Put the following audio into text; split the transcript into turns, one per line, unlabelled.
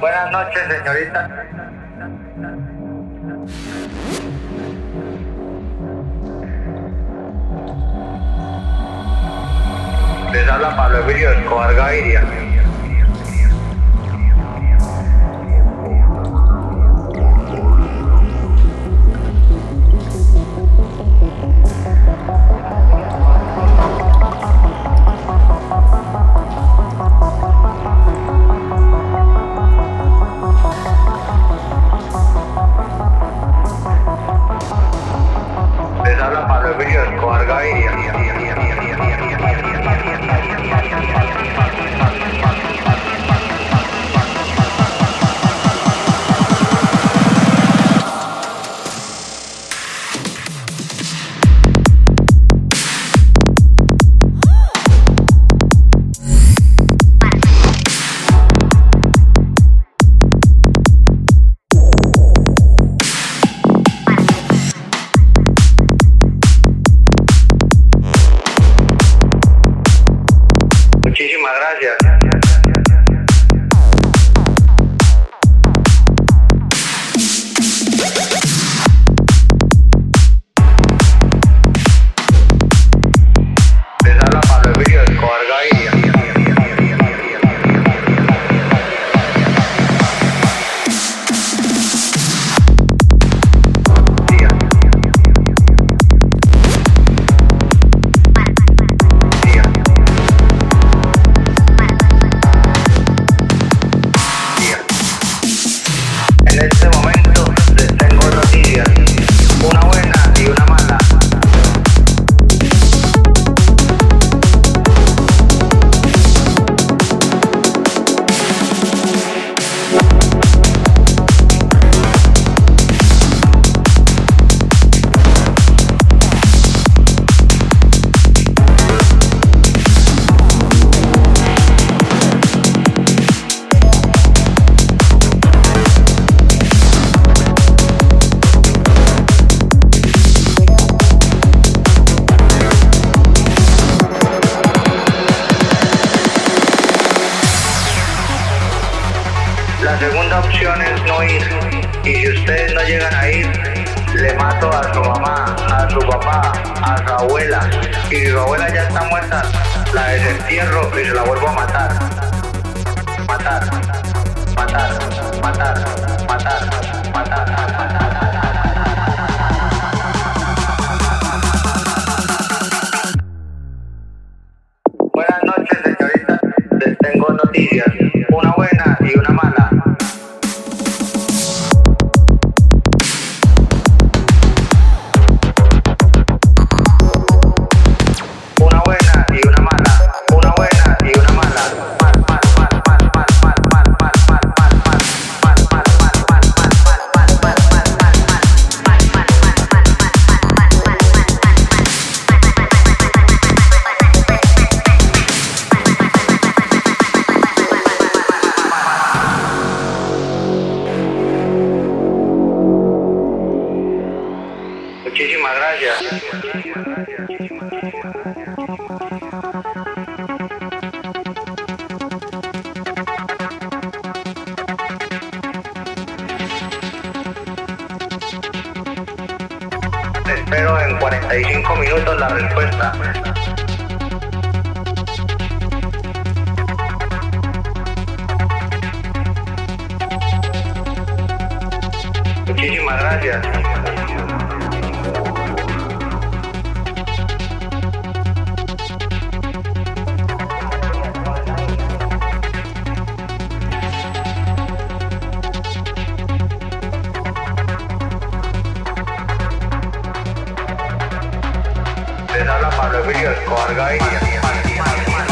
Buenas noches, señorita. Les habla Pablo Emilio Escobar Gaviria. individual, the ini. Muchísimas gracias. No ir. Y si ustedes no llegan a ir, le mato a su mamá, a su papá, a su abuela. Y si su abuela ya está muerta, la desentierro y se la vuelvo a matar. Matar, matar, matar, matar, matar, matar. Buenas noches, señorita. Les tengo noticias, Muchísimas gracias. Espero en 45 minutos la respuesta. Muchísimas gracias. Les habla Pablo Emilio Escobar Gaviria.